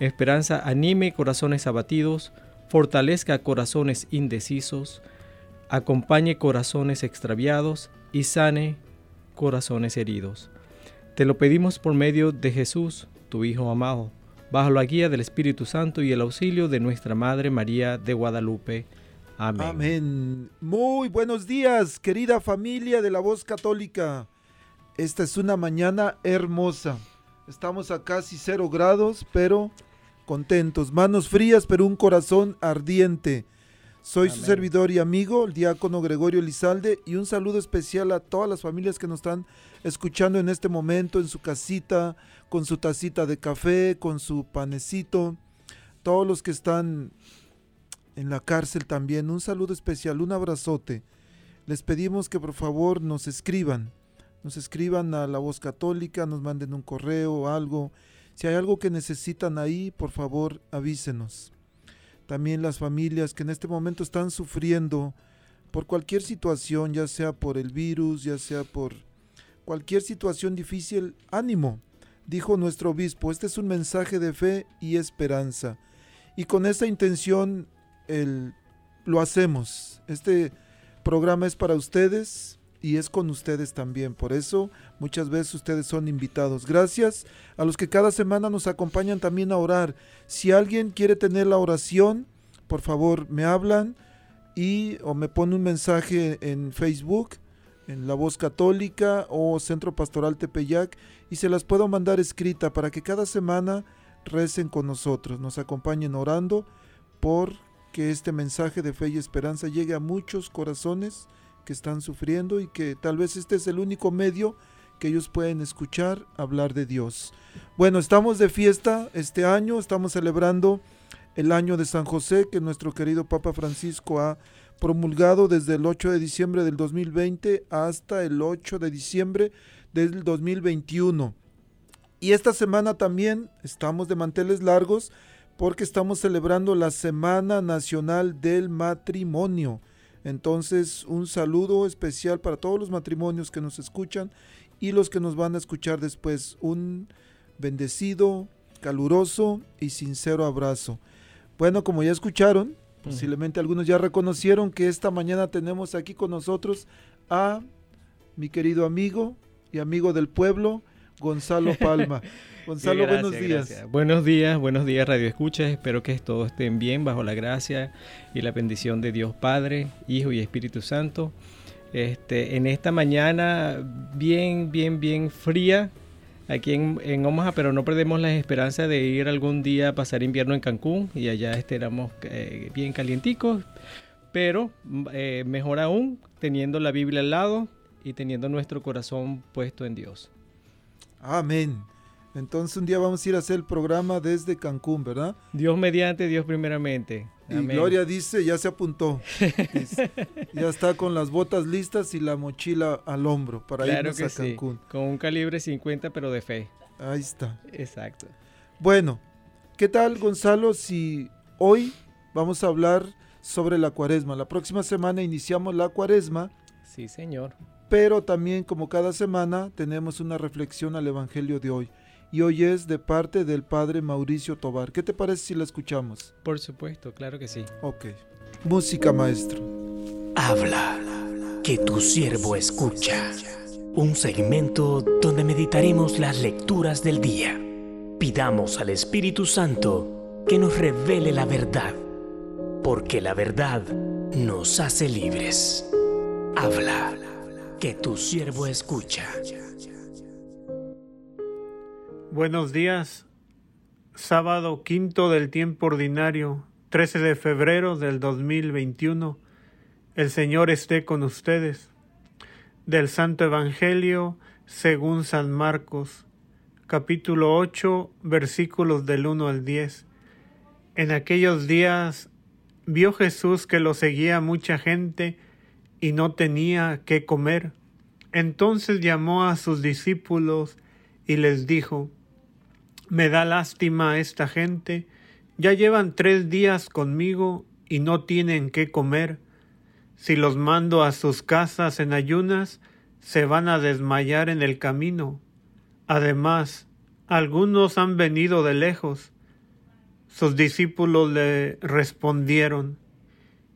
Esperanza anime corazones abatidos, fortalezca corazones indecisos, acompañe corazones extraviados y sane corazones heridos. Te lo pedimos por medio de Jesús, tu Hijo amado, bajo la guía del Espíritu Santo y el auxilio de nuestra Madre María de Guadalupe. Amén. Amén. Muy buenos días, querida familia de la voz católica. Esta es una mañana hermosa. Estamos a casi cero grados, pero contentos, manos frías pero un corazón ardiente. Soy su servidor y amigo, el diácono Gregorio Lizalde, y un saludo especial a todas las familias que nos están escuchando en este momento en su casita, con su tacita de café, con su panecito, todos los que están en la cárcel también, un saludo especial, un abrazote. Les pedimos que por favor nos escriban, nos escriban a la voz católica, nos manden un correo o algo si hay algo que necesitan ahí, por favor avísenos. También las familias que en este momento están sufriendo por cualquier situación, ya sea por el virus, ya sea por cualquier situación difícil, ánimo, dijo nuestro obispo. Este es un mensaje de fe y esperanza. Y con esa intención el, lo hacemos. Este programa es para ustedes, y es con ustedes también. Por eso muchas veces ustedes son invitados. Gracias a los que cada semana nos acompañan también a orar. Si alguien quiere tener la oración, por favor me hablan y o me pone un mensaje en Facebook, en La Voz Católica o Centro Pastoral Tepeyac y se las puedo mandar escrita para que cada semana recen con nosotros, nos acompañen orando por que este mensaje de fe y esperanza llegue a muchos corazones que están sufriendo y que tal vez este es el único medio que ellos pueden escuchar hablar de Dios. Bueno, estamos de fiesta este año, estamos celebrando el año de San José que nuestro querido Papa Francisco ha promulgado desde el 8 de diciembre del 2020 hasta el 8 de diciembre del 2021. Y esta semana también estamos de manteles largos porque estamos celebrando la Semana Nacional del Matrimonio. Entonces, un saludo especial para todos los matrimonios que nos escuchan y los que nos van a escuchar después. Un bendecido, caluroso y sincero abrazo. Bueno, como ya escucharon, posiblemente algunos ya reconocieron que esta mañana tenemos aquí con nosotros a mi querido amigo y amigo del pueblo, Gonzalo Palma. Gonzalo, buenos días. Buenos días, buenos días Radio Escucha. Espero que todos estén bien bajo la gracia y la bendición de Dios Padre, Hijo y Espíritu Santo. Este, en esta mañana bien, bien, bien fría aquí en, Omaha, pero no perdemos la esperanza de ir algún día a pasar invierno en Cancún y allá estaremos eh, bien calienticos, pero eh, mejor aún teniendo la Biblia al lado y teniendo nuestro corazón puesto en Dios. Amén. Entonces un día vamos a ir a hacer el programa desde Cancún, ¿verdad? Dios mediante, Dios primeramente. Y Gloria dice, ya se apuntó. ya está con las botas listas y la mochila al hombro para irnos a Cancún. Con un calibre 50 pero de fe. Ahí está. Exacto. Bueno, ¿qué tal Gonzalo si hoy vamos a hablar sobre la cuaresma. La próxima semana iniciamos la cuaresma. Sí, Señor. Pero también como cada semana tenemos una reflexión al Evangelio de hoy. Y hoy es de parte del Padre Mauricio Tobar. ¿Qué te parece si la escuchamos? Por supuesto, claro que sí. Ok. Música, maestro. Habla, que tu siervo escucha. Un segmento donde meditaremos las lecturas del día. Pidamos al Espíritu Santo que nos revele la verdad, porque la verdad nos hace libres. Habla, que tu siervo escucha. Buenos días, sábado quinto del tiempo ordinario, 13 de febrero del 2021. El Señor esté con ustedes. Del Santo Evangelio según San Marcos, capítulo 8, versículos del 1 al 10. En aquellos días vio Jesús que lo seguía mucha gente y no tenía qué comer. Entonces llamó a sus discípulos y les dijo, Me da lástima esta gente, ya llevan tres días conmigo y no tienen qué comer. Si los mando a sus casas en ayunas, se van a desmayar en el camino. Además, algunos han venido de lejos. Sus discípulos le respondieron,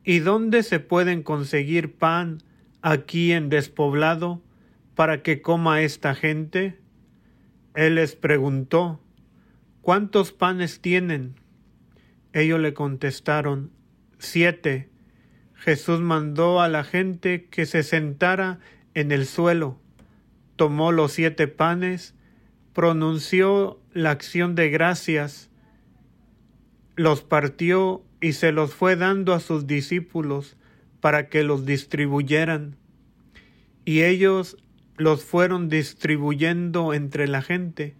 ¿Y dónde se pueden conseguir pan aquí en despoblado para que coma esta gente? Él les preguntó, ¿cuántos panes tienen? Ellos le contestaron, siete. Jesús mandó a la gente que se sentara en el suelo, tomó los siete panes, pronunció la acción de gracias, los partió y se los fue dando a sus discípulos para que los distribuyeran. Y ellos los fueron distribuyendo entre la gente.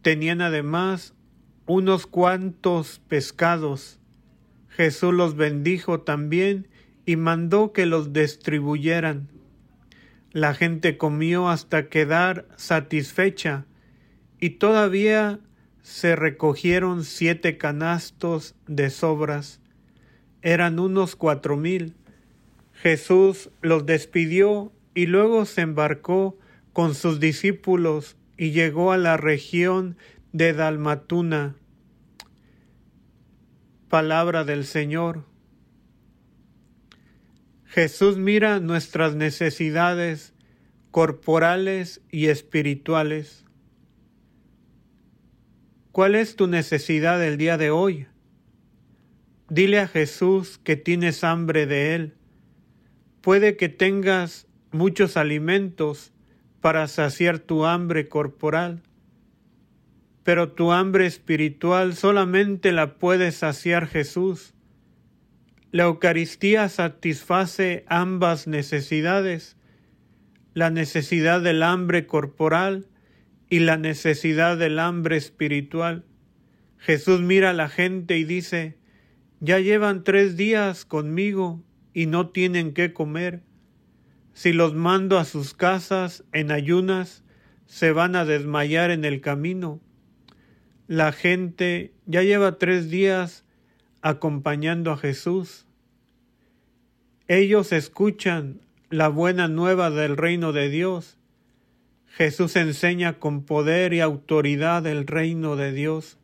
Tenían además unos cuantos pescados. Jesús los bendijo también y mandó que los distribuyeran. La gente comió hasta quedar satisfecha y todavía se recogieron siete canastos de sobras. Eran unos cuatro mil. Jesús los despidió y luego se embarcó con sus discípulos y llegó a la región de Dalmatuna. Palabra del Señor. Jesús mira nuestras necesidades corporales y espirituales. ¿Cuál es tu necesidad el día de hoy? Dile a Jesús que tienes hambre de Él. Puede que tengas muchos alimentos para saciar tu hambre corporal, pero tu hambre espiritual solamente la puede saciar Jesús. La Eucaristía satisface ambas necesidades, la necesidad del hambre corporal y la necesidad del hambre espiritual. Jesús mira a la gente y dice, ya llevan tres días conmigo y no tienen qué comer. Si los mando a sus casas en ayunas, se van a desmayar en el camino. La gente ya lleva tres días acompañando a Jesús. Ellos escuchan la buena nueva del reino de Dios. Jesús enseña con poder y autoridad el reino de Dios.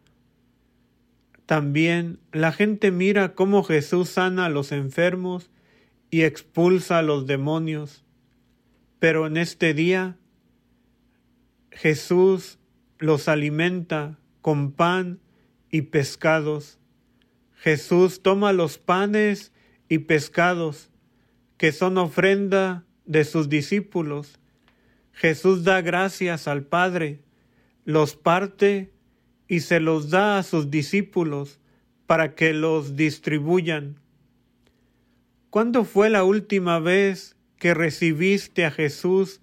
También la gente mira cómo Jesús sana a los enfermos y expulsa a los demonios. Pero en este día Jesús los alimenta con pan y pescados. Jesús toma los panes y pescados que son ofrenda de sus discípulos. Jesús da gracias al Padre, los parte y se los da a sus discípulos para que los distribuyan. ¿Cuándo fue la última vez que recibiste a Jesús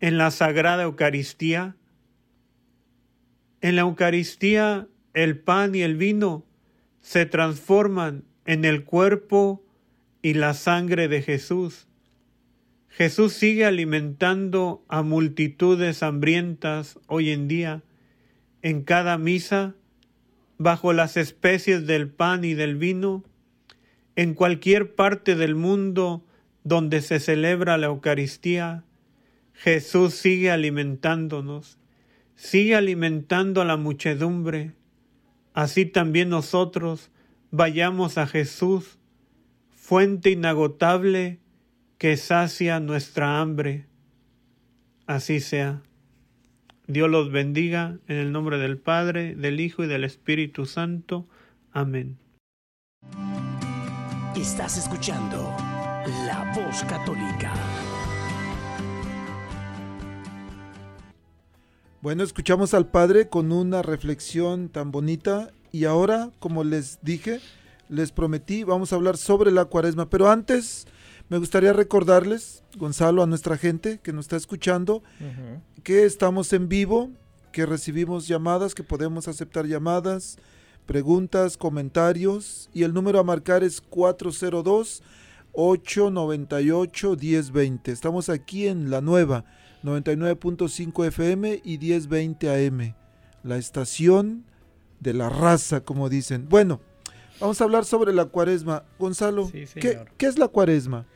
en la Sagrada Eucaristía? En la Eucaristía el pan y el vino se transforman en el cuerpo y la sangre de Jesús. Jesús sigue alimentando a multitudes hambrientas hoy en día, en cada misa, bajo las especies del pan y del vino, En cualquier parte del mundo donde se celebra la Eucaristía, Jesús sigue alimentándonos, sigue alimentando a la muchedumbre. Así también nosotros vayamos a Jesús, fuente inagotable que sacia nuestra hambre. Así sea. Dios los bendiga en el nombre del Padre, del Hijo y del Espíritu Santo. Amén. Estás escuchando La Voz Católica. Bueno, escuchamos al Padre con una reflexión tan bonita y ahora, como les dije, les prometí, vamos a hablar sobre la cuaresma, pero antes me gustaría recordarles, Gonzalo, a nuestra gente que nos está escuchando, que estamos en vivo, que recibimos llamadas, que podemos aceptar llamadas, preguntas, comentarios y el número a marcar es 402 898 1020. Estamos aquí en la nueva 99.5 FM y 1020 AM, la estación de la raza, como dicen. Bueno, vamos a hablar sobre la cuaresma. Gonzalo, ¿qué, ¿qué, es la cuaresma?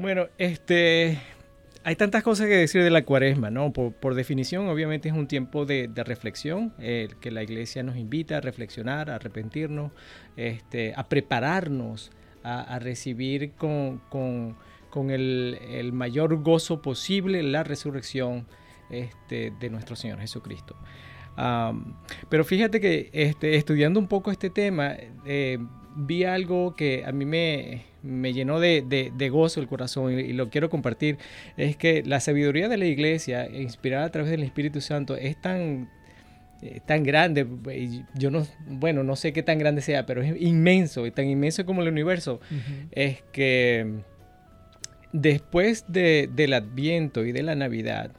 Bueno, este, hay tantas cosas que decir de la cuaresma, ¿no? Por, definición, obviamente es un tiempo de, reflexión, el que la iglesia nos invita a reflexionar, a arrepentirnos, este, a prepararnos, a, recibir con con el, mayor gozo posible la resurrección este, de nuestro Señor Jesucristo. pero fíjate que este, estudiando un poco este tema, eh, vi algo que a mí me, llenó de, gozo el corazón y, lo quiero compartir. Es que la sabiduría de la iglesia, inspirada a través del Espíritu Santo, es tan, eh, tan grande. Yo no, bueno, no sé qué tan grande sea, pero es inmenso, y tan inmenso como el universo. Es que Después del Adviento y de la Navidad,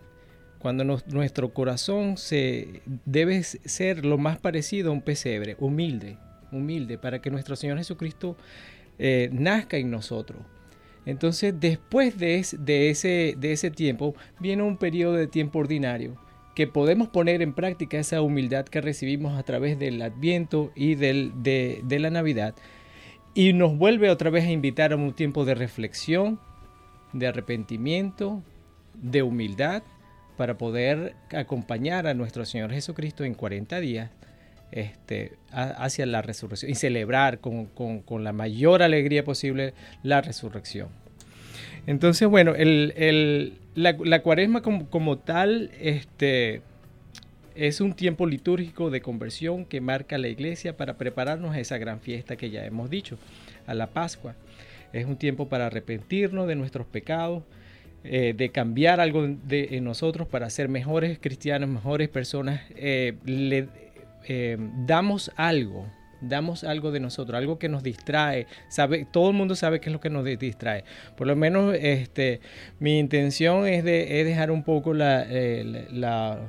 cuando nuestro corazón se debe ser lo más parecido a un pesebre, humilde, humilde, para que nuestro Señor Jesucristo eh, nazca en nosotros. Entonces, después de, ese, tiempo, viene un periodo de tiempo ordinario, que podemos poner en práctica esa humildad que recibimos a través del Adviento y de la Navidad, y nos vuelve otra vez a invitar a un tiempo de reflexión, de arrepentimiento, de humildad, para poder acompañar a nuestro Señor Jesucristo en 40 días este, hacia la resurrección y celebrar con, la mayor alegría posible la resurrección. Entonces, bueno, la, cuaresma como, tal este, es un tiempo litúrgico de conversión que marca la iglesia para prepararnos a esa gran fiesta que ya hemos dicho, a la Pascua. Es un tiempo para arrepentirnos de nuestros pecados, eh, de cambiar algo de, en nosotros para ser mejores cristianos, mejores personas. Eh, eh, damos algo, damos algo de nosotros, algo que nos distrae. Sabe, todo el mundo sabe qué es lo que nos distrae. Por lo menos este, mi intención es, de, dejar un poco la,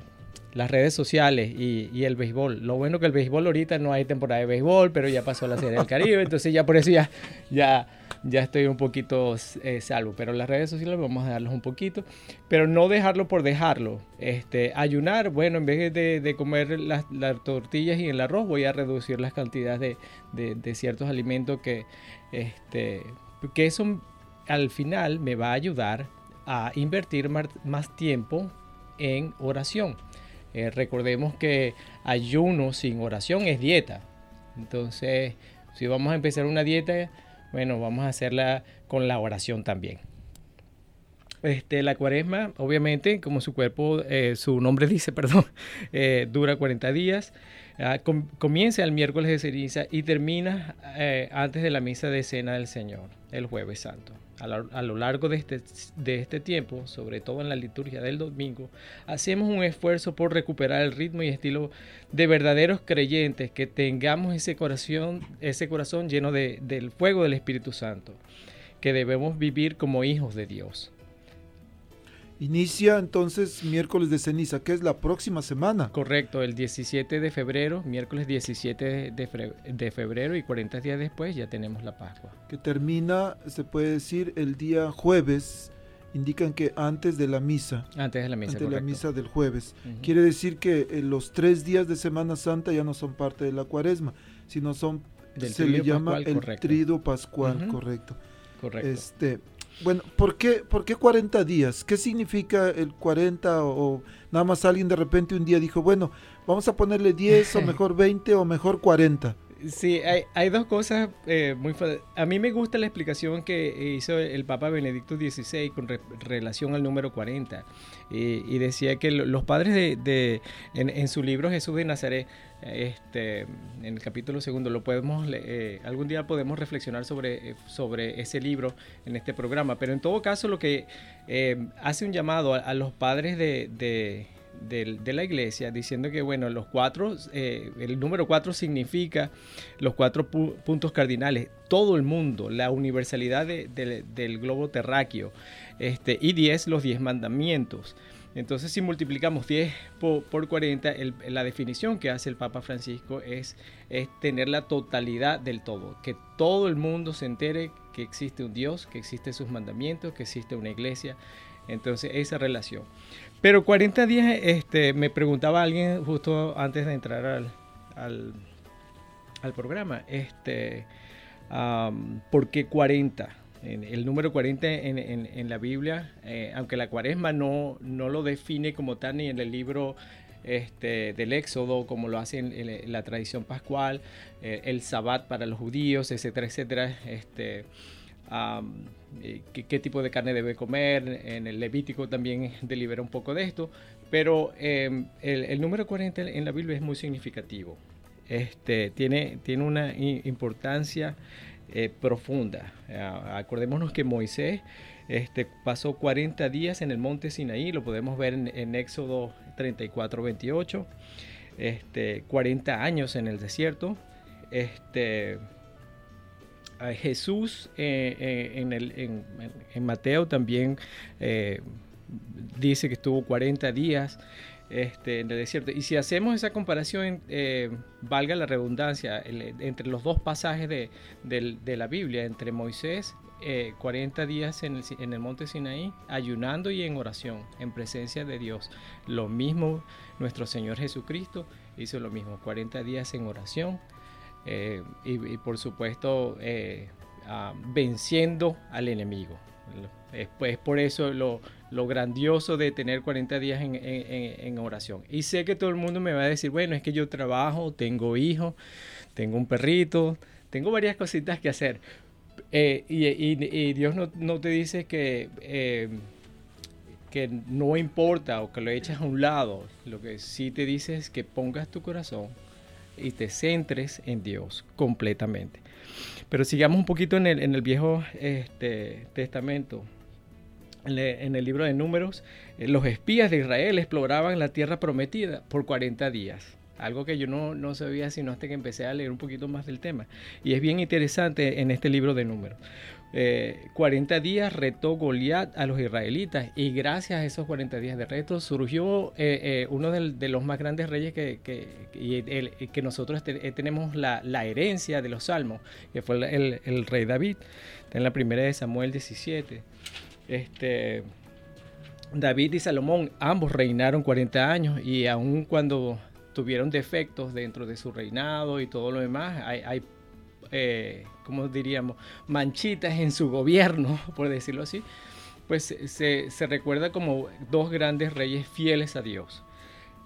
las redes sociales y, el béisbol. Lo bueno que el béisbol ahorita no hay temporada de béisbol, pero ya pasó la Serie del Caribe, entonces ya por eso ya, ya ya estoy un poquito eh, salvo. Pero las redes sociales vamos a darlos un poquito, pero no dejarlo por dejarlo. Este, ayunar, bueno, en vez de, comer las, tortillas y el arroz, voy a reducir las cantidades de, ciertos alimentos que, este, que eso al final me va a ayudar a invertir más, tiempo en oración. Eh, recordemos que ayuno sin oración es dieta. Entonces, si vamos a empezar una dieta, bueno, vamos a hacerla con la oración también. Este, la cuaresma, obviamente, como su cuerpo, eh, su nombre dice, perdón, eh, dura 40 días. Ah, comienza el miércoles de ceniza y termina eh, antes de la misa de cena del Señor, el jueves santo. A lo, largo de este, de este tiempo, sobre todo en la liturgia del domingo, hacemos un esfuerzo por recuperar el ritmo y estilo de verdaderos creyentes, que tengamos ese corazón, ese corazón lleno de, del fuego del Espíritu Santo, que debemos vivir como hijos de Dios. Inicia entonces miércoles de ceniza, que es la próxima semana. Correcto, el 17 de febrero, miércoles 17 de febrero y 40 días después ya tenemos la Pascua. Que termina, se puede decir, el día jueves. Indican que antes de la misa. Antes de la misa. Antes de la misa del jueves. Quiere decir que eh, los tres días de Semana Santa ya no son parte de la cuaresma, sino son se le llama el trido pascual, correcto. Correcto. Este, bueno, ¿por qué, ¿por qué 40 días? ¿Qué significa el 40 o, nada más alguien de repente un día dijo, bueno, vamos a ponerle 10 o mejor 20 o mejor 40? Sí, hay, dos cosas eh, muy... A mí me gusta la explicación que hizo el Papa Benedicto XVI con relación al número 40. Y, decía que los padres de, en, su libro Jesús de Nazaret, este, en el capítulo segundo, lo podemos, eh, algún día podemos reflexionar sobre, eh, sobre ese libro en este programa. Pero en todo caso, lo que hace un llamado a, los padres de, la iglesia diciendo que, bueno, los cuatro, eh, el número cuatro significa los cuatro puntos cardinales, todo el mundo, la universalidad del globo terráqueo, este, y diez, los diez mandamientos. Entonces, si multiplicamos 10 por, 40, la definición que hace el Papa Francisco es, es tener la totalidad del todo, que todo el mundo se entere que existe un Dios, que existen sus mandamientos, que existe una iglesia. Entonces, esa relación. Pero 40 días, este, me preguntaba alguien justo antes de entrar al, al, programa, este, ¿por qué 40? el número 40 en, en, la Biblia, eh, aunque la cuaresma no, no lo define como tal ni en el libro este, del Éxodo, como lo hace en, la tradición pascual, eh, el Sabbat para los judíos, etcétera, etcétera. Este, eh, qué, tipo de carne debe comer. En el Levítico también delibera un poco de esto. Pero em, el, número 40 en la Biblia es muy significativo. Este, tiene, tiene una importancia eh, profunda. acordémonos que Moisés este, pasó 40 días en el monte Sinaí, lo podemos ver en, en Éxodo 34, 28. Este, 40 años en el desierto. Este, Jesús eh, eh, en, Mateo también eh, dice que estuvo 40 días este, en el desierto. Y si hacemos esa comparación, valga la redundancia, entre los dos pasajes de, la Biblia, entre Moisés, 40 días en el, en el, monte Sinaí, ayunando y en oración, en presencia de Dios. Lo mismo nuestro Señor Jesucristo hizo lo mismo, 40 días en oración, eh, y, por supuesto eh, ah, venciendo al enemigo. Es, pues, por eso lo, grandioso de tener 40 días en, oración. Y sé que todo el mundo me va a decir, bueno, es que yo trabajo, tengo hijos, tengo un perrito, tengo varias cositas que hacer. Eh, y, Dios no, no, te dice que, que no importa o que lo eches a un lado. Lo que sí te dice es que pongas tu corazón y te centres en Dios completamente. Pero sigamos un poquito en el, en el Viejo este, Testamento. En, el libro de Números, eh, los espías de Israel exploraban la tierra prometida por 40 días. Algo que yo no, no sabía sino hasta que empecé a leer un poquito más del tema. Y es bien interesante en este libro de Números. 40 eh, días retó Goliat a los israelitas y gracias a esos 40 días de reto surgió eh, eh, uno de, los más grandes reyes que, que, nosotros tenemos la, herencia de los salmos, que fue el, rey David, en la primera de Samuel 17. Este, David y Salomón ambos reinaron 40 años y aun cuando tuvieron defectos dentro de su reinado y todo lo demás, hay eh, como diríamos, manchitas en su gobierno, por decirlo así, pues se, recuerda como dos grandes reyes fieles a Dios.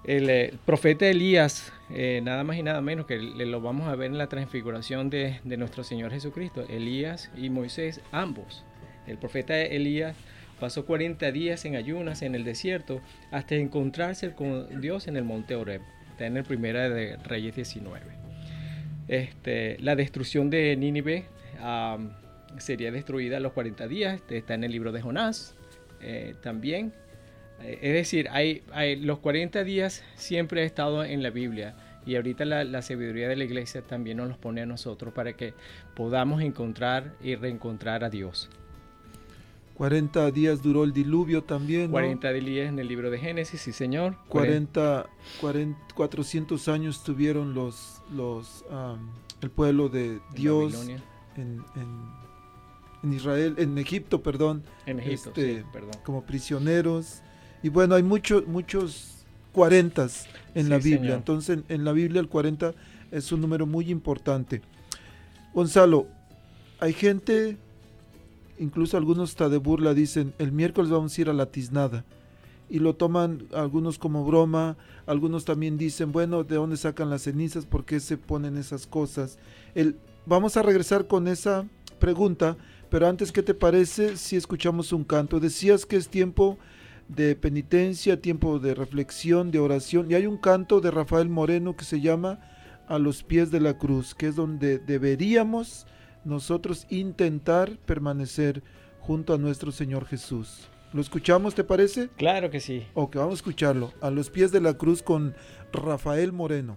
El, eh, profeta Elías, eh, nada más y nada menos que lo vamos a ver en la transfiguración de, nuestro Señor Jesucristo, Elías y Moisés, ambos. El profeta Elías pasó 40 días en ayunas en el desierto hasta encontrarse con Dios en el monte Oreb, en el primera de Reyes 19. Este, la destrucción de Nínive sería destruida a los 40 días, este, está en el libro de Jonás eh, también. Eh, es decir, hay, los 40 días siempre ha estado en la Biblia y ahorita la, la, sabiduría de la iglesia también nos los pone a nosotros para que podamos encontrar y reencontrar a Dios. 40 días duró el diluvio también. 40 días en el libro de Génesis, sí señor. 40, 400 años tuvieron los, los, el pueblo de Dios en, en, Israel, en Egipto, perdón. En Egipto, este, perdón. Como prisioneros. Y bueno, hay muchos muchos 40 en la Biblia. Entonces, en, la Biblia el 40 es un número muy importante. Gonzalo, hay gente, incluso algunos hasta de burla, dicen, el miércoles vamos a ir a la tiznada. Y lo toman algunos como broma, algunos también dicen, bueno, ¿de dónde sacan las cenizas? ¿Por qué se ponen esas cosas? El, vamos a regresar con esa pregunta, pero antes, ¿qué te parece si escuchamos un canto? Decías que es tiempo de penitencia, tiempo de reflexión, de oración, y hay un canto de Rafael Moreno que se llama A los pies de la cruz, que es donde deberíamos nosotros intentar permanecer junto a nuestro Señor Jesús. ¿Lo escuchamos, te parece? Claro que sí. Ok, vamos a escucharlo. A los pies de la cruz con Rafael Moreno.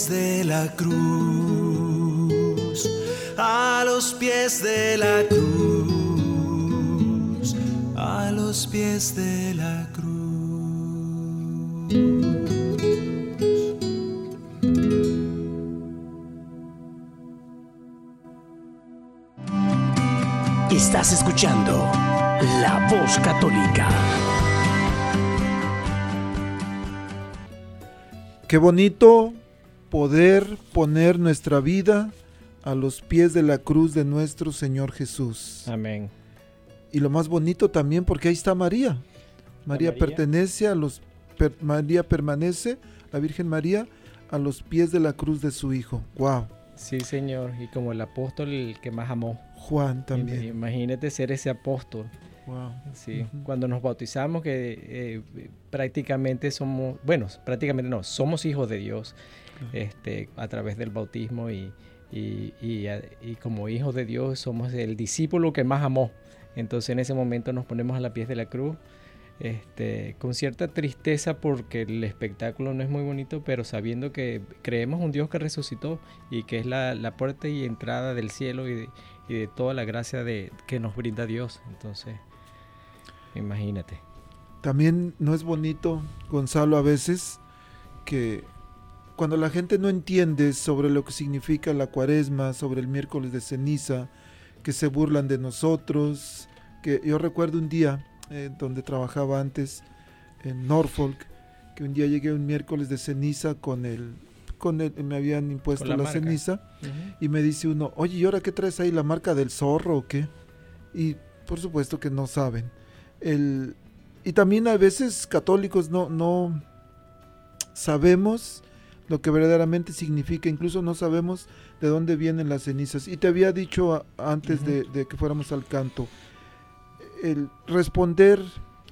pies de la cruz. A los pies de la cruz. A los pies de la cruz. Estás escuchando La Voz Católica. Qué bonito poder poner nuestra vida a los pies de la cruz de nuestro Señor Jesús. Amén. Y lo más bonito también porque ahí está María. María, María. pertenece a los per- María permanece, la Virgen María, a los pies de la cruz de su Hijo. Wow. Sí, Señor. Y como el apóstol el que más amó. Juan también. Imagínate ser ese apóstol. Wow. Sí, cuando nos bautizamos que eh, prácticamente somos, bueno, prácticamente no, somos hijos de Dios. Este, a través del bautismo y, y- como hijos de Dios somos el discípulo que más amó. Entonces en ese momento nos ponemos a la pies de la cruz este, con cierta tristeza porque el espectáculo no es muy bonito, pero sabiendo que creemos un Dios que resucitó y que es la, la puerta y entrada del cielo y de, y de toda la gracia de, que nos brinda Dios. Entonces, imagínate. También no es bonito, Gonzalo, a veces que cuando la gente no entiende sobre lo que significa la cuaresma, sobre el miércoles de ceniza, que se burlan de nosotros, que yo recuerdo un día eh, donde trabajaba antes en Norfolk, que un día llegué un miércoles de ceniza con el, con el, me habían impuesto la la, ceniza y me dice uno, oye, ¿y ahora qué traes ahí? ¿La marca del zorro o qué? Y por supuesto que no saben. El, y también a veces católicos no, no sabemos lo que verdaderamente significa, incluso no sabemos de dónde vienen las cenizas. Y te había dicho antes de, de que fuéramos al canto, el responder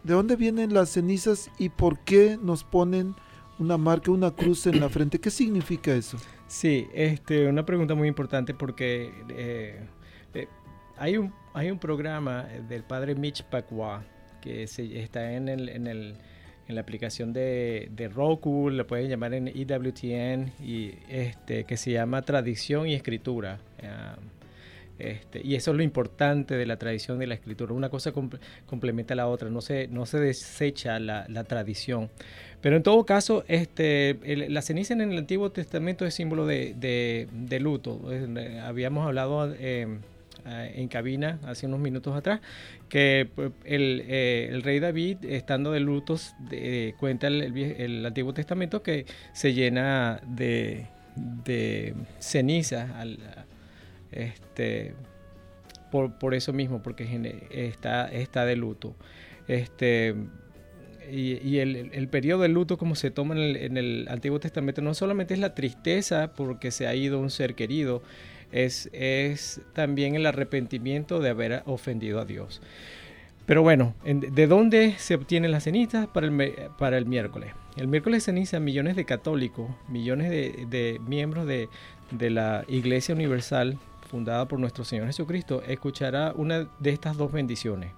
de dónde vienen las cenizas y por qué nos ponen una marca, una cruz en la frente. ¿Qué significa eso? Sí, este, una pregunta muy importante porque eh, eh, hay, un, hay un programa del padre Mitch Pacwa que se, está en, el, en, el, en la aplicación de, de Roku, le pueden llamar en EWTN, y, este, que se llama Tradición y Escritura. Este, y eso es lo importante de la tradición y la escritura. Una cosa comple- complementa a la otra, no se, no se desecha la, la tradición. Pero en todo caso, este, la ceniza en el Antiguo Testamento es símbolo de, de- de luto. Eh, Habíamos hablado eh, eh, en cabina hace unos minutos atrás que pues, el, eh, el rey David, estando de lutos, de- cuenta el, Antiguo Testamento que se llena de, de ceniza al, este, por, por eso mismo, porque está, está de luto. Este, y, el, periodo de luto como se toma en el Antiguo Testamento no solamente es la tristeza porque se ha ido un ser querido, es, es también el arrepentimiento de haber ofendido a Dios. Pero bueno, en- ¿de dónde se obtienen las cenizas para el, para el miércoles? El miércoles ceniza, millones de católicos, millones de, de miembros de, de la Iglesia Universal, fundada por nuestro Señor Jesucristo, escuchará una de estas dos bendiciones.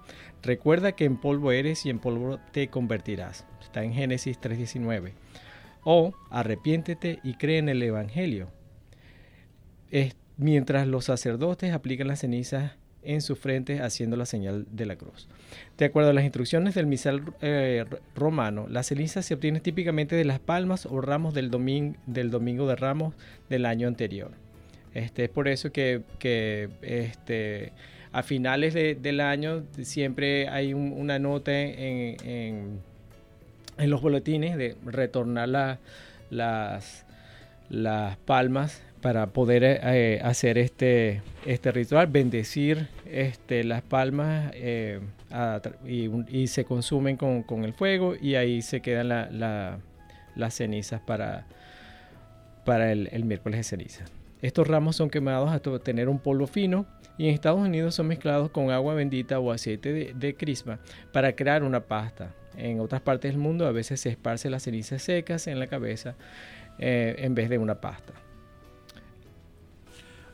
Recuerda que en polvo eres y en polvo te convertirás. Está en Génesis 3.19. O arrepiéntete y cree en el Evangelio. Mientras los sacerdotes aplican las cenizas en su frente haciendo la señal de la cruz. De acuerdo a las instrucciones del misal eh, romano, las cenizas se obtienen típicamente de las palmas o ramos del, domin- del domingo de ramos del año anterior. Este, es por eso que, este, a finales de- del año siempre hay un- una nota en, los boletines de retornar la- las palmas para poder eh, hacer este, este ritual, bendecir este, las palmas eh, y, se consumen con, con el fuego y ahí se quedan la- la- las cenizas para, para el, el miércoles de ceniza. Estos ramos son quemados hasta obtener un polvo fino y en Estados Unidos son mezclados con agua bendita o aceite de, de crisma para crear una pasta. En otras partes del mundo a veces se esparce las cenizas secas en la cabeza eh, en vez de una pasta.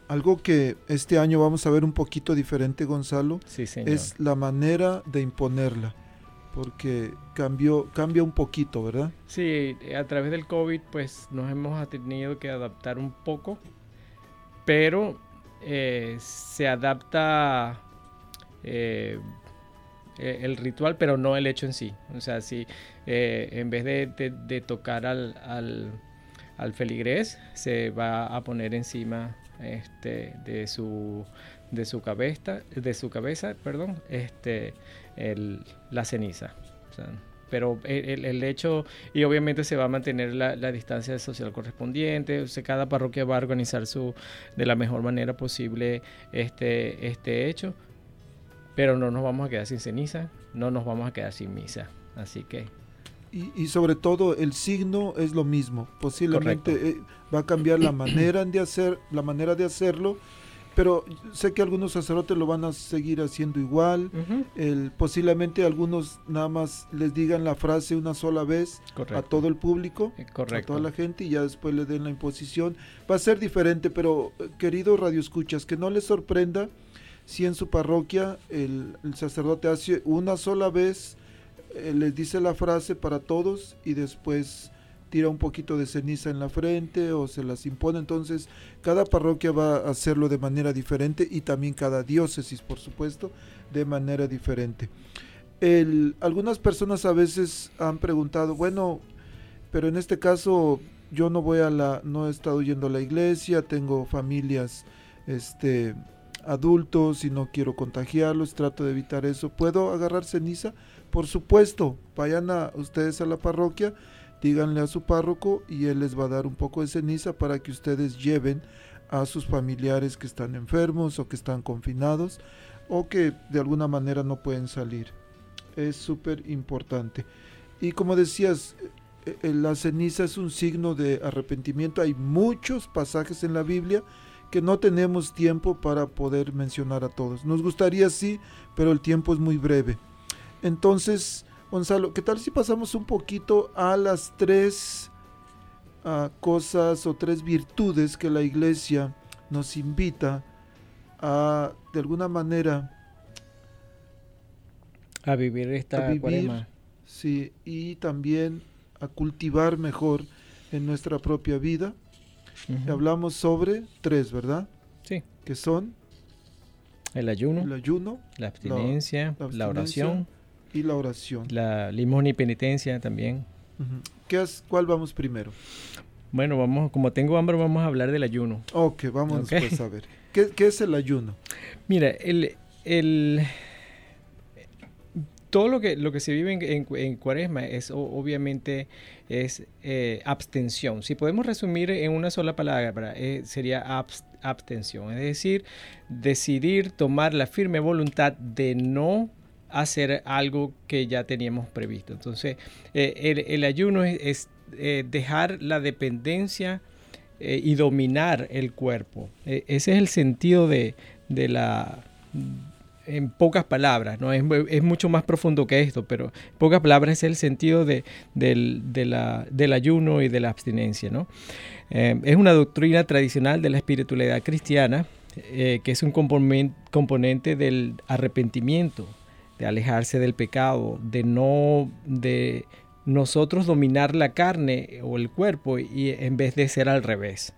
Algo que este año vamos a ver un poquito diferente, Gonzalo, Sí, es la manera de imponerla, porque cambió, cambia un poquito, ¿verdad? Sí, a través del COVID pues nos hemos tenido que adaptar un poco, pero eh, se adapta eh, eh, el ritual, pero no el hecho en sí. O sea, si eh, en vez de, de- de tocar al, al, al feligrés, se va a poner encima este, de, su, de su cabeza, de su cabeza, perdón, este, el, la ceniza. Pero el, el, hecho, y obviamente se va a mantener la, la distancia social correspondiente, o sea, cada parroquia va a organizar su, de la mejor manera posible este, este hecho, pero no nos vamos a quedar sin ceniza, no nos vamos a quedar sin misa, así que... Y, y sobre todo el signo es lo mismo, posiblemente eh, va a cambiar la manera de hacer, la manera de hacerlo, pero sé que algunos sacerdotes lo van a seguir haciendo igual. Uh -huh. el, posiblemente algunos nada más les digan la frase una sola vez Correcto. a todo el público, Correcto. a toda la gente y ya después le den la imposición. Va a ser diferente, pero eh, queridos radioescuchas, que no les sorprenda si en su parroquia el, el sacerdote hace una sola vez, eh, les dice la frase para todos y después tira un poquito de ceniza en la frente o se las impone. Entonces, cada parroquia va a hacerlo de manera diferente y también cada diócesis, por supuesto, de manera diferente. Algunas personas a veces han preguntado, bueno, pero en este caso yo no voy a la, no he estado yendo a la iglesia, tengo familias, este, adultos y no quiero contagiarlos, trato de evitar eso. ¿Puedo agarrar ceniza? Por supuesto, vayan a ustedes a la parroquia díganle a su párroco y él les va a dar un poco de ceniza para que ustedes lleven a sus familiares que están enfermos o que están confinados o que de alguna manera no pueden salir. Es súper importante. Y como decías, la ceniza es un signo de arrepentimiento. Hay muchos pasajes en la Biblia que no tenemos tiempo para poder mencionar a todos. Nos gustaría sí, pero el tiempo es muy breve. Entonces, Gonzalo, ¿qué tal si pasamos un poquito a las tres uh, cosas o tres virtudes que la iglesia nos invita a, de alguna manera, a vivir esta a vivir, cuaresma? Sí, y también a cultivar mejor en nuestra propia vida. Uh -huh. Hablamos sobre tres, ¿verdad? Sí. Que son el ayuno, el ayuno la abstinencia, la, la, abstinencia, la oración y la oración. La limosna y penitencia también. Uh -huh. ¿Qué es, ¿Cuál vamos primero? Bueno, vamos, como tengo hambre, vamos a hablar del ayuno. Ok, vamos okay. a ver. ¿Qué, ¿Qué, es el ayuno? Mira, el, el, todo lo que, lo que se vive en, en, en cuaresma es obviamente es eh, abstención. Si podemos resumir en una sola palabra, eh, sería abst abstención. Es decir, decidir tomar la firme voluntad de no hacer algo que ya teníamos previsto. Entonces, eh, el, ayuno es, eh, dejar la dependencia eh, y dominar el cuerpo. E, ese es el sentido de, de, la... En pocas palabras, ¿no? Es, es, mucho más profundo que esto, pero en pocas palabras es el sentido de, del ayuno y de la abstinencia. ¿no? es una doctrina tradicional de la espiritualidad cristiana que es un componente del arrepentimiento, de alejarse del pecado, de no de nosotros dominar la carne o el cuerpo y en vez de ser al revés.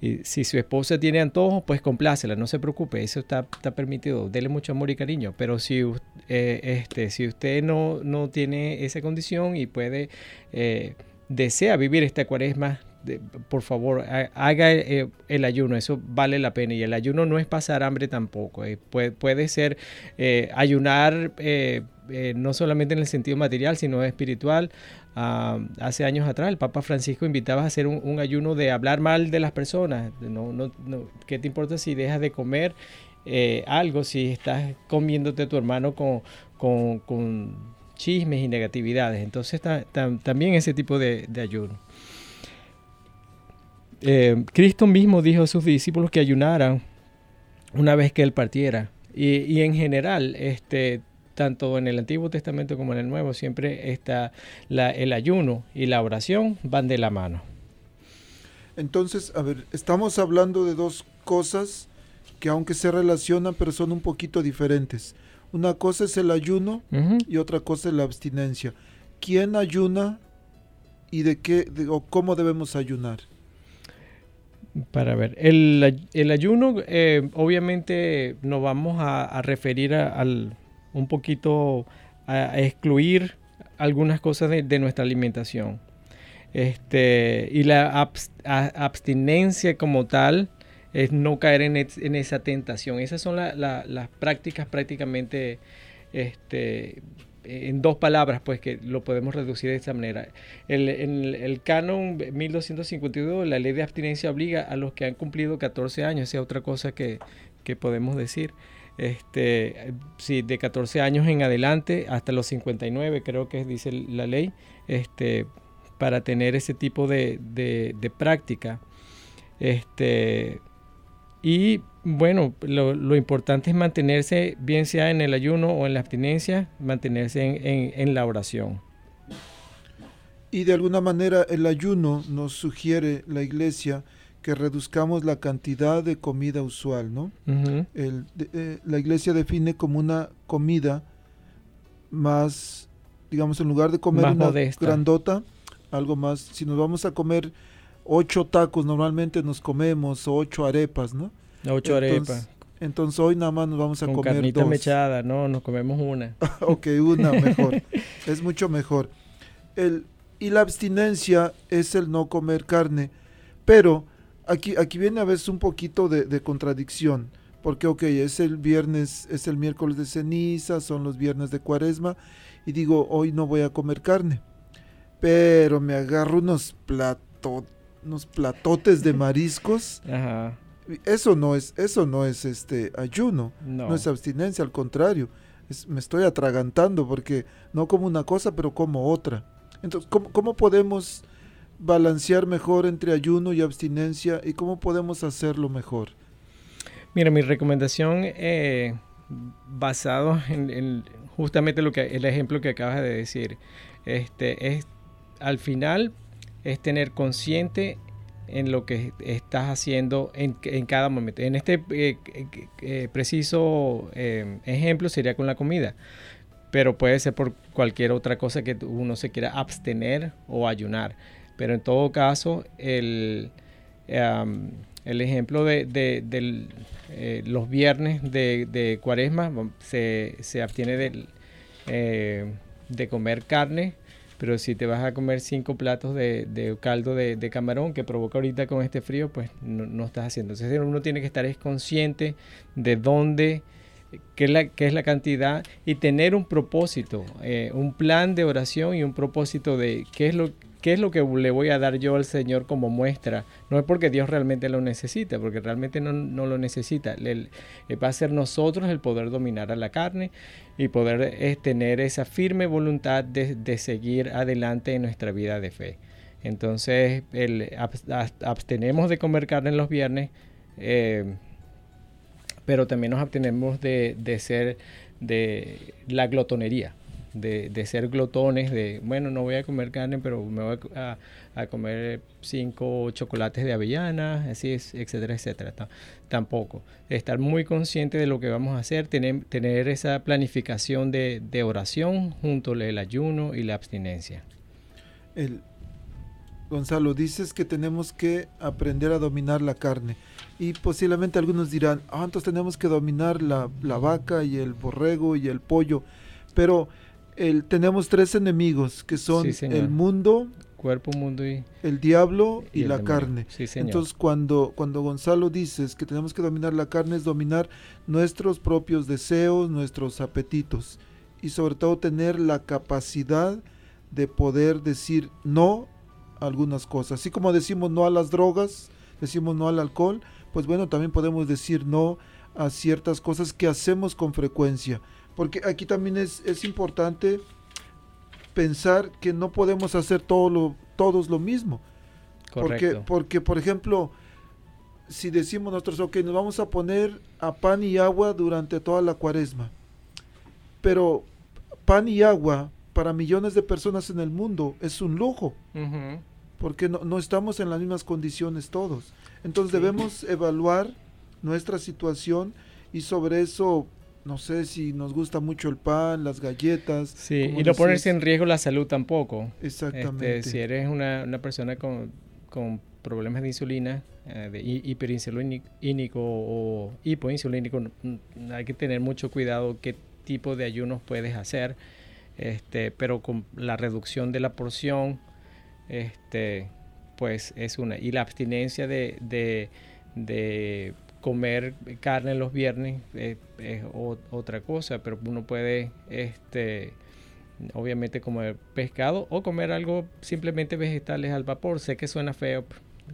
Y si su esposa tiene antojos, pues complácela, no se preocupe, eso está, está permitido, dele mucho amor y cariño. Pero si, eh, este, si usted no, no tiene esa condición y puede, eh, desea vivir esta cuaresma, por favor, haga eh, el ayuno, eso vale la pena. Y el ayuno no es pasar hambre tampoco, eh, puede, ser eh, ayunar no solamente en el sentido material, sino espiritual. Uh, hace años atrás el Papa Francisco invitaba a hacer un, un ayuno de hablar mal de las personas. No, no, no, ¿Qué te importa si dejas de comer algo, si estás comiéndote a tu hermano con, con, chismes y negatividades? Entonces ta, ta, también ese tipo de ayuno. Eh, Cristo mismo dijo a sus discípulos que ayunaran una vez que Él partiera. Y, y, en general, este, tanto en el Antiguo Testamento como en el Nuevo, siempre está la, el ayuno y la oración van de la mano. Entonces, a ver, estamos hablando de dos cosas que aunque se relacionan, pero son un poquito diferentes. Una cosa es el ayuno uh -huh. y otra cosa es la abstinencia. ¿Quién ayuna y de qué de, o cómo debemos ayunar? Para ver, el, el ayuno, eh, obviamente nos vamos a, referir a, al, un poquito a, excluir algunas cosas de, nuestra alimentación. Este, y la abst abstinencia como tal es no caer en, en esa tentación. Esas son las prácticas prácticamente este, en dos palabras, pues que lo podemos reducir de esta manera. El, en el canon 1252, la ley de abstinencia obliga a los que han cumplido 14 años, esa es otra cosa que, que podemos decir. Este, sí, de 14 años en adelante hasta los 59, creo que dice la ley, este, para tener ese tipo de, de, de práctica. Este, y bueno, lo, importante es mantenerse, bien sea en el ayuno o en la abstinencia, mantenerse en, la oración. Y de alguna manera el ayuno nos sugiere la iglesia que reduzcamos la cantidad de comida usual, ¿no? Eh, la iglesia define como una comida más, digamos, en lugar de comer una grandota, algo más, si nos vamos a comer ocho tacos, normalmente nos comemos ocho arepas, ¿no? Ocho arepas. Entonces hoy nada más nos vamos a Con comer carnita mechada, no, nos comemos una. ok, una mejor. es mucho mejor. El, y la abstinencia es el no comer carne. Pero aquí, aquí viene a veces un poquito de, de contradicción. Porque, ok, es el viernes, es el miércoles de ceniza, son los viernes de cuaresma. Y digo, hoy no voy a comer carne. Pero me agarro unos platos unos platotes de mariscos. Ajá. Eso no es, eso no es este ayuno, no, es abstinencia, al contrario, me estoy atragantando porque no como una cosa, pero como otra. Entonces, ¿cómo, podemos balancear mejor entre ayuno y abstinencia y cómo podemos hacerlo mejor? Mira, mi recomendación eh, basado en, justamente lo que el ejemplo que acabas de decir, este es al final es tener consciente en lo que estás haciendo en, cada momento. En este eh, eh, preciso eh, ejemplo sería con la comida, pero puede ser por cualquier otra cosa que uno se quiera abstener o ayunar. Pero en todo caso, el, el ejemplo de, los viernes de, cuaresma se, se abstiene de comer carne pero si te vas a comer cinco platos de, caldo de, camarón que provoca ahorita con este frío, pues no, estás haciendo. Entonces uno tiene que estar consciente de dónde, qué es la, qué es la cantidad y tener un propósito, eh, un plan de oración y un propósito de qué es lo ¿Qué es lo que le voy a dar yo al Señor como muestra? No es porque Dios realmente lo necesita, porque realmente no, lo necesita. Le, va a ser nosotros el poder dominar a la carne y poder eh, tener esa firme voluntad de, seguir adelante en nuestra vida de fe. Entonces, el, abstenemos de comer carne en los viernes, eh, pero también nos abstenemos de ser de la glotonería de, ser glotones, de, bueno, no voy a comer carne, pero me voy a, comer cinco chocolates de avellana, así es, etcétera, etcétera. tampoco. Estar muy consciente de lo que vamos a hacer, tener, tener esa planificación de, oración junto al ayuno y la abstinencia. El, Gonzalo, dices que tenemos que aprender a dominar la carne. Y posiblemente algunos dirán, ah, entonces tenemos que dominar la, la vaca y el borrego y el pollo. Pero el, tenemos tres enemigos que son el mundo, cuerpo, mundo y el diablo y, la carne. Entonces cuando cuando Gonzalo dices que tenemos que dominar la carne es dominar nuestros propios deseos, nuestros apetitos y sobre todo tener la capacidad de poder decir no a algunas cosas. Así como decimos no a las drogas, decimos no al alcohol, pues bueno, también podemos decir no a ciertas cosas que hacemos con frecuencia porque aquí también es, importante pensar que no podemos hacer todo lo, todos lo mismo. Porque, porque, por ejemplo, si decimos nosotros, ok, nos vamos a poner a pan y agua durante toda la cuaresma, pero pan y agua para millones de personas en el mundo es un lujo, porque no, estamos en las mismas condiciones todos. Entonces debemos evaluar nuestra situación y sobre eso no sé si nos gusta mucho el pan, las galletas. Sí, y no ponerse en riesgo la salud tampoco. Exactamente. Este, si eres una, persona con, problemas de insulina, eh, de hiperinsulínico o hipoinsulínico, hay que tener mucho cuidado qué tipo de ayunos puedes hacer, este, pero con la reducción de la porción, este, pues es una. Y la abstinencia de de comer carne los viernes es, otra cosa, pero uno puede, este, obviamente comer pescado o comer algo simplemente vegetales al vapor. Sé que suena feo,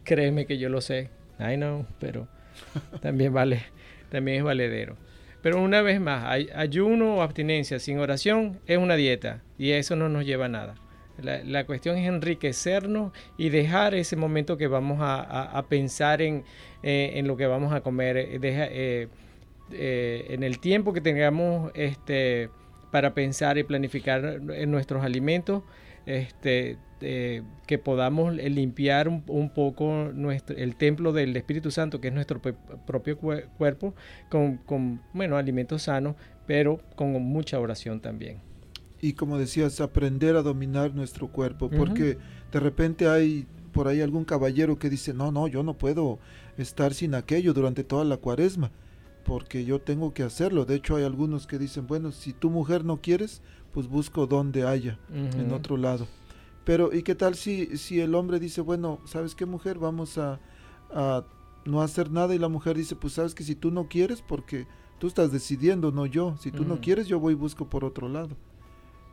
créeme que yo lo sé, I know, pero también vale, también es valedero. Pero una vez más, ayuno o abstinencia sin oración es una dieta y eso no nos lleva a nada. La, cuestión es enriquecernos y dejar ese momento que vamos a, pensar en, eh, en, lo que vamos a comer. Eh, eh, en el tiempo que tengamos este, para pensar y planificar en nuestros alimentos, este, que podamos limpiar un, poco nuestro, el templo del Espíritu Santo, que es nuestro propio cuerpo, con, con bueno, alimentos sanos, pero con mucha oración también y como decías, aprender a dominar nuestro cuerpo, porque de repente hay por ahí algún caballero que dice, no, no, yo no puedo estar sin aquello durante toda la cuaresma, porque yo tengo que hacerlo. De hecho, hay algunos que dicen, bueno, si tu mujer no quieres, pues busco donde haya, en otro lado. Pero, ¿y qué tal si, si el hombre dice, bueno, ¿sabes qué mujer? Vamos a, a no hacer nada y la mujer dice, pues sabes que si tú no quieres, porque tú estás decidiendo, no yo, si tú no quieres, yo voy y busco por otro lado.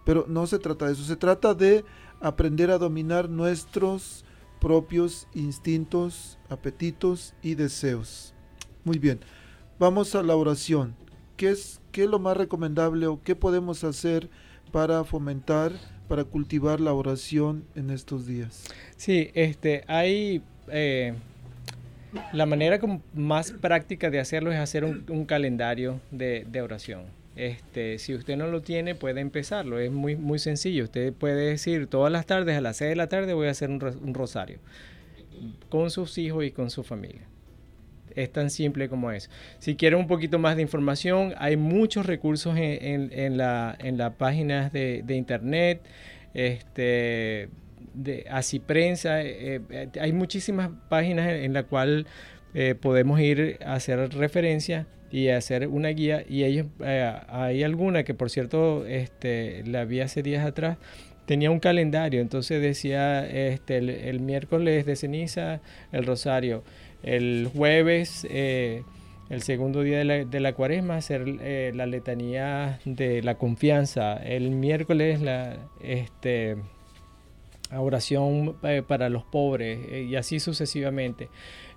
Pero no se trata de eso, se trata de aprender a dominar nuestros propios instintos, apetitos y deseos. Muy bien, vamos a la oración. ¿Qué es, qué es lo más recomendable o qué podemos hacer para fomentar, para cultivar la oración en estos días? Sí, este, hay... Eh, la manera más práctica de hacerlo es hacer un, calendario de oración. Este, si usted no lo tiene, puede empezarlo. Es muy, muy sencillo. Usted puede decir todas las tardes a las 6 de la tarde voy a hacer un, rosario con sus hijos y con su familia. Es tan simple como eso. Si quiere un poquito más de información, hay muchos recursos en, en, la, en las páginas de, internet. Este, de así prensa, eh, eh, hay muchísimas páginas en, las cuales eh, podemos ir a hacer referencia y hacer una guía. Y ellos, eh, hay alguna que por cierto este, la vi hace días atrás, tenía un calendario, entonces decía este, el, miércoles de ceniza, el rosario, el jueves... Eh, el segundo día de la, de la cuaresma, hacer eh, la letanía de la confianza. El miércoles, la este, oración para los pobres y así sucesivamente.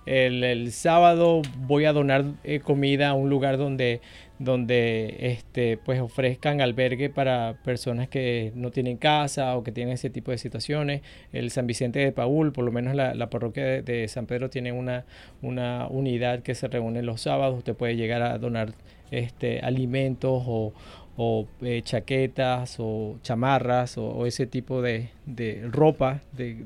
El, sábado voy a donar eh, comida a un lugar donde, donde este, pues ofrezcan albergue para personas que no tienen casa o que tienen ese tipo de situaciones. El San Vicente de Paul, por lo menos la, parroquia de, San Pedro tiene una, una unidad que se reúne los sábados. Usted puede llegar a donar este, alimentos o, eh, chaquetas o chamarras o, ese tipo de, de ropa de,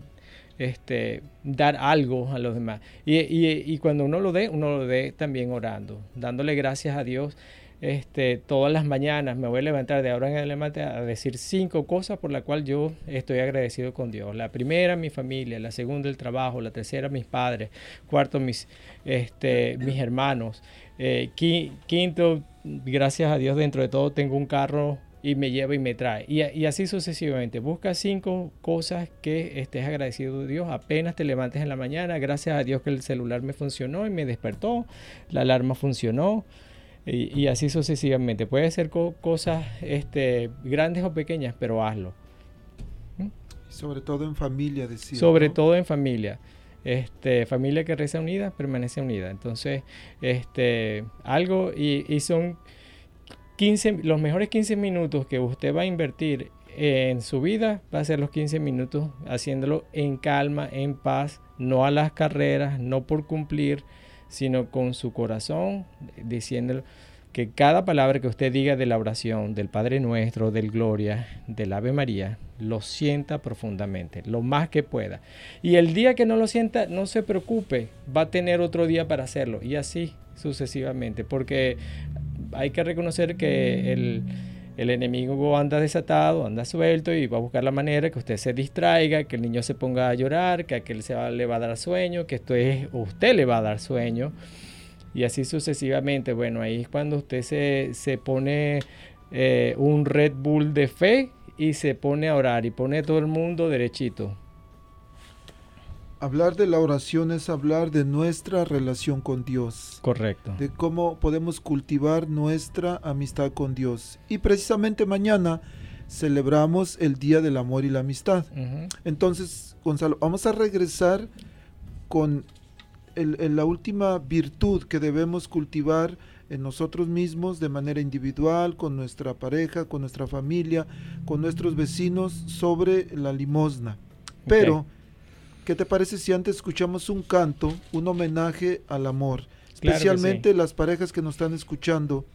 este, dar algo a los demás. Y, cuando uno lo dé, uno lo dé también orando, dándole gracias a Dios. Este, todas las mañanas me voy a levantar de ahora en adelante a decir cinco cosas por las cuales yo estoy agradecido con Dios. La primera, mi familia. La segunda, el trabajo. La tercera, mis padres. Cuarto, mis, este, mis hermanos. Eh, quinto, gracias a Dios, dentro de todo tengo un carro y me lleva y me trae. Y, así sucesivamente. Busca cinco cosas que estés agradecido de Dios. Apenas te levantes en la mañana, gracias a Dios que el celular me funcionó y me despertó, la alarma funcionó. Y, así sucesivamente. Puede ser cosas este, grandes o pequeñas, pero hazlo. ¿Mm? Sobre todo en familia, decía. Sobre todo en familia. Este, familia que reza unida, permanece unida. Entonces, este, algo, y, y son 15, los mejores 15 minutos que usted va a invertir en su vida va a ser los 15 minutos haciéndolo en calma, en paz, no a las carreras, no por cumplir, sino con su corazón, diciéndolo que cada palabra que usted diga de la oración, del Padre Nuestro, del Gloria, del Ave María, lo sienta profundamente, lo más que pueda. Y el día que no lo sienta, no se preocupe, va a tener otro día para hacerlo. Y así sucesivamente, porque hay que reconocer que el, enemigo anda desatado, anda suelto y va a buscar la manera que usted se distraiga, que el niño se ponga a llorar, que aquel se le va a dar sueño, que esto es, usted le va a dar sueño. Y así sucesivamente. Bueno, ahí es cuando usted se, pone eh, un Red Bull de fe y se pone a orar y pone todo el mundo derechito. Hablar de la oración es hablar de nuestra relación con Dios. Correcto. De cómo podemos cultivar nuestra amistad con Dios. Y precisamente mañana celebramos el Día del Amor y la Amistad. Entonces, Gonzalo, vamos a regresar con el- el- la última virtud que debemos cultivar en nosotros mismos de manera individual, con nuestra pareja, con nuestra familia, con nuestros vecinos, sobre la limosna. Pero. ¿Qué te parece si antes escuchamos un canto, un homenaje al amor? Claro Especialmente las parejas que nos están escuchando,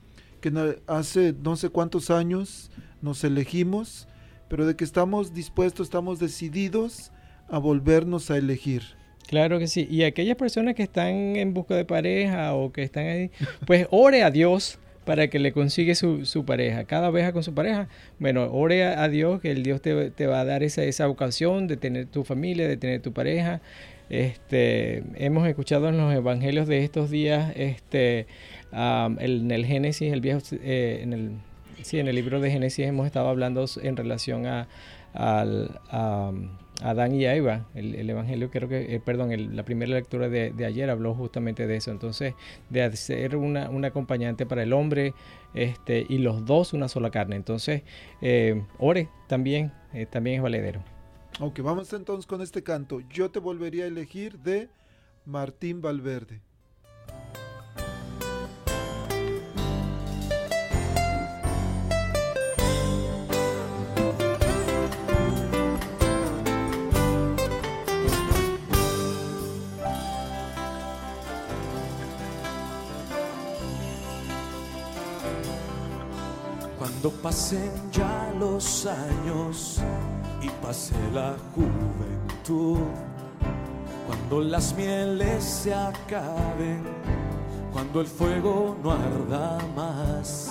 que hace no sé cuántos años nos elegimos, pero de que estamos dispuestos, estamos decididos a volvernos a elegir. Claro que sí. Y aquellas personas que están en busca de pareja o que están ahí, pues ore a Dios para que le consigue su, su pareja. Cada vez con su pareja, bueno, ore a, Dios que el Dios te, te va a dar esa, esa ocasión de tener tu familia, de tener tu pareja. Este, hemos escuchado en los evangelios de estos días, este, en el Génesis, el viejo, eh, en el, sí, en el libro de Génesis hemos estado hablando en relación a, al, Adán y Eva. El, el evangelio, creo que, eh, perdón, el- la primera lectura de, de ayer habló justamente de eso. Entonces, de ser una, un acompañante para el hombre este, y los dos una sola carne. Entonces, eh, ore también, eh, también es valedero. Ok, vamos entonces con este canto. Yo te volvería a elegir de Martín Valverde. Cuando pasen ya los años y pase la juventud, cuando las mieles se acaben, cuando el fuego no arda más.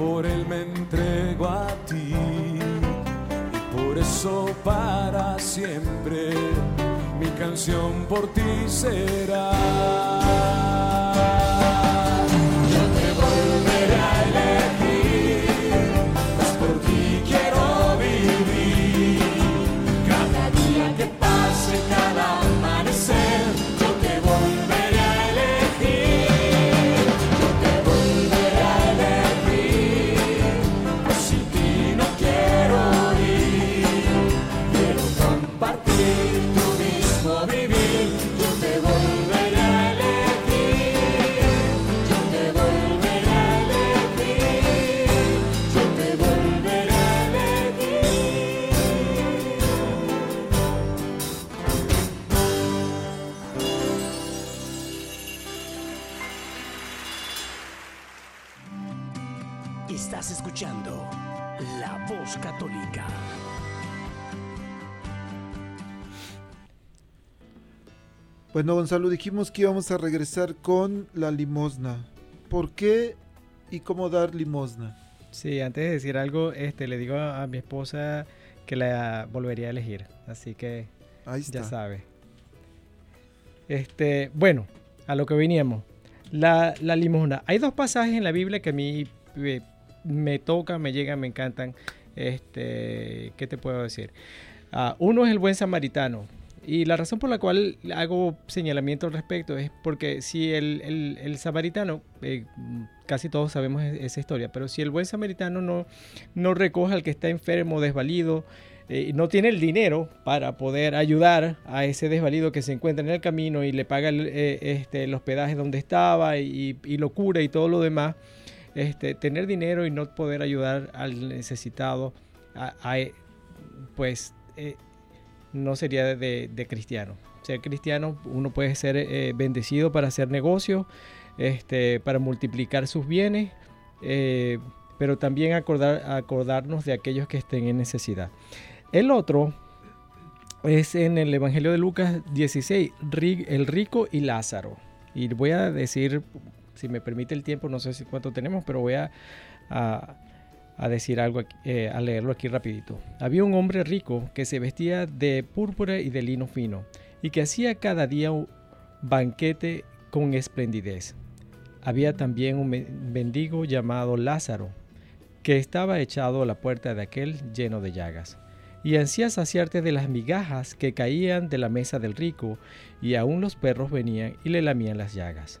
Por él me entrego a ti. Y por eso para siempre mi canción por ti será. Yo te volveré a elegir, Bueno, Gonzalo, dijimos que íbamos a regresar con la limosna. ¿Por qué y cómo dar limosna? Sí, antes de decir algo, este, le digo a, a mi esposa que la volvería a elegir. Así que Ahí está. ya sabe. Este, bueno, a lo que veníamos. La, la limosna. Hay dos pasajes en la Biblia que a mí eh, me tocan, me llegan, me encantan. Este, ¿qué te puedo decir? Ah, uno es el buen samaritano. Y la razón por la cual hago señalamiento al respecto es porque si el, el- samaritano, eh, casi todos sabemos e- esa historia, pero si el buen samaritano no, no recoge al que está enfermo, desvalido, eh, no tiene el dinero para poder ayudar a ese desvalido que se encuentra en el camino y le paga el, eh, este, el hospedaje donde estaba y, lo cura y todo lo demás, este, tener dinero y no poder ayudar al necesitado, pues no sería de, cristiano. Ser cristiano, uno puede ser eh, bendecido para hacer negocios, este, para multiplicar sus bienes, eh, pero también acordar, acordarnos de aquellos que estén en necesidad. El otro es en el Evangelio de Lucas 16, ri- el rico y Lázaro. Y voy a decir, si me permite el tiempo, no sé si cuánto tenemos, pero voy a- a decir algo, eh, a leerlo aquí rapidito. Había un hombre rico que se vestía de púrpura y de lino fino y que hacía cada día un banquete con esplendidez. Había también un me- mendigo llamado Lázaro que estaba echado a la puerta de aquel lleno de llagas y ansía saciarte de las migajas que caían de la mesa del rico, y aún los perros venían y le lamían las llagas.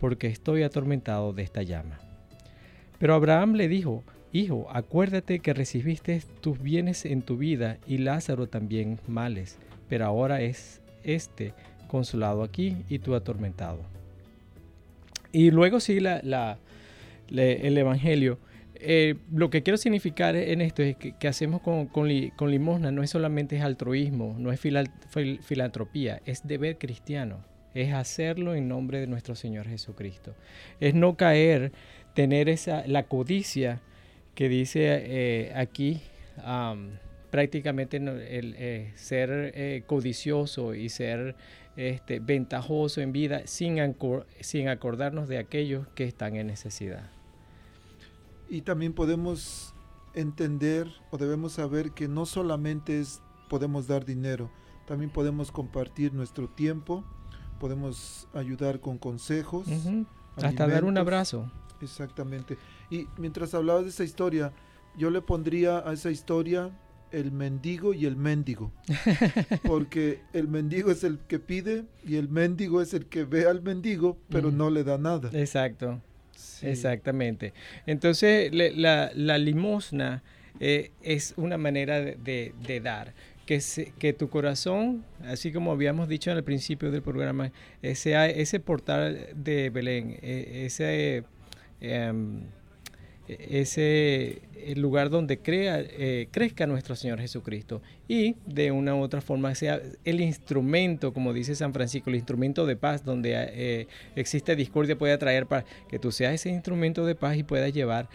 porque estoy atormentado de esta llama. Pero Abraham le dijo, Hijo, acuérdate que recibiste tus bienes en tu vida y Lázaro también males, pero ahora es este consolado aquí y tú atormentado. Y luego le- el Evangelio. Eh, lo que quiero significar en esto es que, hacemos con, con li- con limosna no es solamente altruismo, no es filantropía, es deber cristiano, es hacerlo en nombre de nuestro Señor Jesucristo. Es no caer, tener esa, la codicia que dice eh, aquí, am, prácticamente el, eh, ser eh, codicioso y ser este, ventajoso en vida sin, sin acordarnos de aquellos que están en necesidad. Y también podemos entender o debemos saber que no solamente es podemos dar dinero, también podemos compartir nuestro tiempo, podemos ayudar con consejos. Hasta dar un abrazo. Exactamente. Y mientras hablabas de esa historia, yo le pondría a esa historia el mendigo y el mendigo. Porque el mendigo es el que pide y el mendigo es el que ve al mendigo, pero no le da nada. Exacto. Sí. Exactamente. Entonces, le- la, la limosna eh, es una manera de, de- de dar. Que, tu corazón, así como habíamos dicho en el principio del programa, ese, ese portal de Belén, eh, ese, em, ese lugar donde crea, eh, crezca nuestro Señor Jesucristo. Y de una u otra forma sea el instrumento, como dice San Francisco, el instrumento de paz donde eh, existe discordia puede atraer para que tú seas ese instrumento de paz y puedas llevar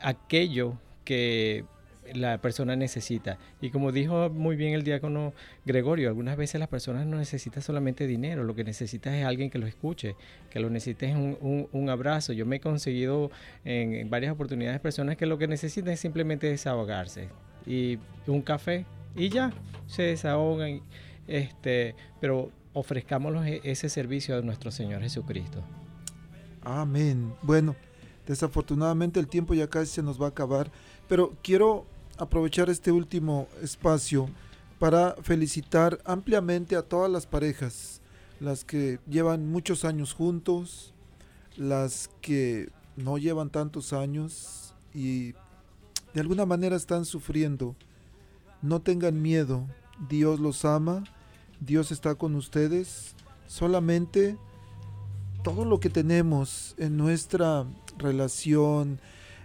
aquello que la persona necesita. Y como dijo muy bien el diácono Gregorio, algunas veces las personas no necesitan solamente dinero, lo que necesitas es alguien que lo escuche, que lo necesites es un, un- un abrazo. Yo me he conseguido en, varias oportunidades personas que lo que necesitan es simplemente desahogarse y un café y ya, se desahogan. Este, pero ofrezcámosles e- ese servicio a nuestro Señor Jesucristo. Amén. Bueno, desafortunadamente el tiempo ya casi se nos va a acabar, pero quiero aprovechar este último espacio para felicitar ampliamente a todas las parejas, las que llevan muchos años juntos, las que no llevan tantos años y de alguna manera están sufriendo. No tengan miedo, Dios los ama, Dios está con ustedes, solamente todo lo que tenemos en nuestra relación,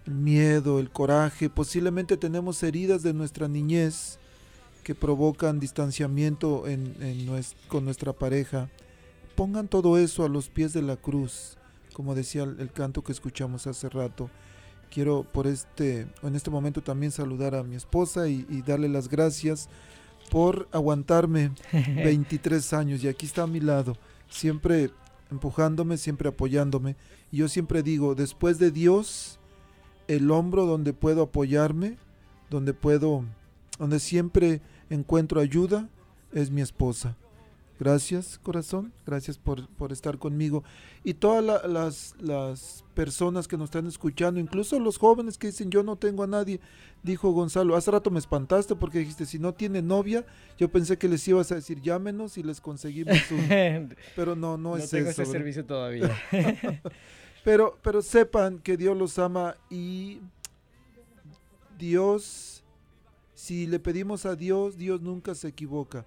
el miedo, el coraje, posiblemente tenemos heridas de nuestra niñez que provocan distanciamiento en, en nues- con nuestra pareja. Pongan todo eso a los pies de la cruz, como decía el, el canto que escuchamos hace rato. Quiero por este, en este momento también saludar a mi esposa y, y darle las gracias por aguantarme 23 años y aquí está a mi lado, siempre empujándome, siempre apoyándome. Y yo siempre digo, después de Dios, el hombro donde puedo apoyarme, donde puedo, donde siempre encuentro ayuda, es mi esposa. Gracias, corazón. Gracias por, por estar conmigo. Y todas la- las, las personas que nos están escuchando, incluso los jóvenes que dicen yo no tengo a nadie, dijo Gonzalo. Hace rato me espantaste porque dijiste si no tiene novia, yo pensé que les ibas a decir llámenos y les conseguimos un. Pero no, no, no es tengo eso. ese ¿verdad? servicio todavía. Pero, pero sepan que Dios los ama y Dios, si le pedimos a Dios, Dios nunca se equivoca.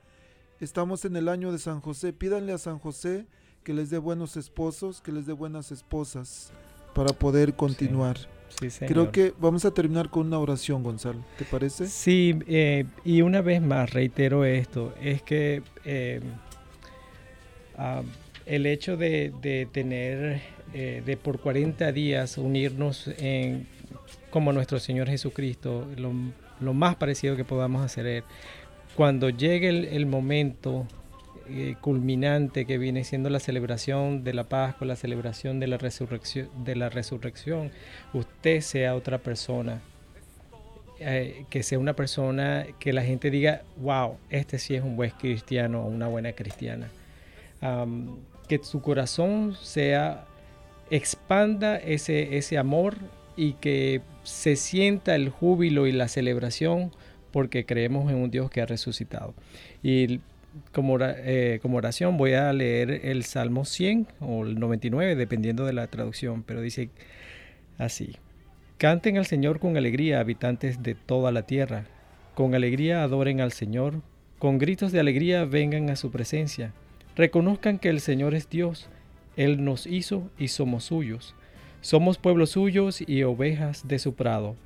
Estamos en el año de San José. Pídanle a San José que les dé buenos esposos, que les dé buenas esposas para poder continuar. Sí, señor. Creo que vamos a terminar con una oración, Gonzalo. ¿Te parece? Sí, eh, y una vez más reitero esto, es que eh, ah, el hecho de, de tener, eh, de por 40 días unirnos en, como nuestro Señor Jesucristo, lo, lo más parecido que podamos hacer es, cuando llegue el, el momento eh, culminante que viene siendo la celebración de la Pascua, la celebración de la resurrección, de la resurrección, usted sea otra persona eh, que sea una persona que la gente diga, wow, este sí es un buen cristiano o una buena cristiana. Que su corazón sea, expanda ese, ese amor y que se sienta el júbilo y la celebración porque creemos en un Dios que ha resucitado. Y como, eh, como oración voy a leer el Salmo 100 o el 99, dependiendo de la traducción, pero dice así. Canten al Señor con alegría, habitantes de toda la tierra. Con alegría adoren al Señor. Con gritos de alegría vengan a su presencia. Reconozcan que el Señor es Dios. Él nos hizo y somos suyos. Somos pueblos suyos y ovejas de su prado.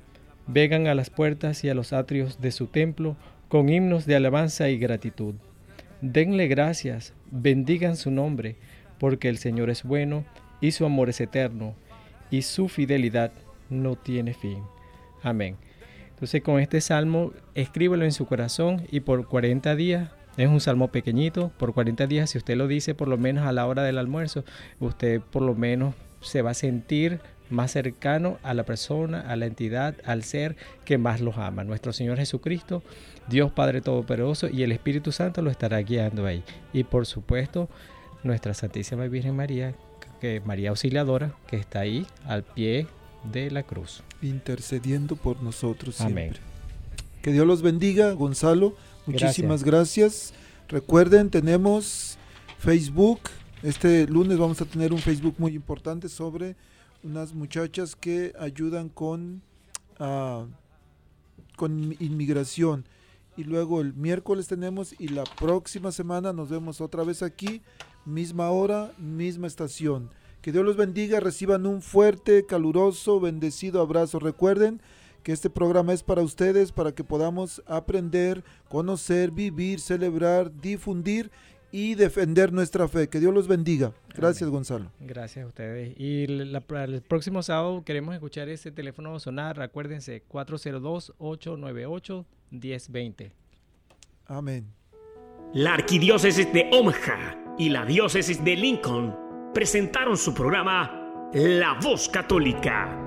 Vengan a las puertas y a los atrios de su templo con himnos de alabanza y gratitud. Denle gracias, bendigan su nombre, porque el Señor es bueno y su amor es eterno y su fidelidad no tiene fin. Amén. Entonces con este salmo, escríbelo en su corazón y por 40 días, es un salmo pequeñito, por 40 días, si usted lo dice por lo menos a la hora del almuerzo, usted por lo menos se va a sentir más cercano a la persona, a la entidad, al ser que más los ama. Nuestro Señor Jesucristo, Dios Padre Todopoderoso y el Espíritu Santo lo estará guiando ahí. Y por supuesto, nuestra Santísima Virgen María, que María Auxiliadora, que está ahí al pie de la cruz. Intercediendo por nosotros Amén. siempre. Que Dios los bendiga, Gonzalo. Muchísimas gracias. Recuerden, tenemos Facebook. Este lunes vamos a tener un Facebook muy importante sobre unas muchachas que ayudan con, ah, con inmigración. Y luego el miércoles tenemos y la próxima semana nos vemos otra vez aquí, misma hora, misma estación. Que Dios los bendiga, reciban un fuerte, caluroso, bendecido abrazo. Recuerden que este programa es para ustedes, para que podamos aprender, conocer, vivir, celebrar, difundir y defender nuestra fe. Que Dios los bendiga. Gracias, Amén. Gonzalo. Gracias a ustedes. Y la- para el próximo sábado queremos escuchar ese teléfono sonar. Acuérdense, 402-898-1020. Amén. La Arquidiócesis de Omaha y la Diócesis de Lincoln presentaron su programa La Voz Católica,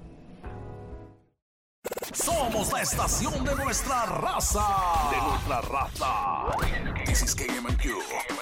La estación de nuestra raza. De nuestra raza. This is KMQ.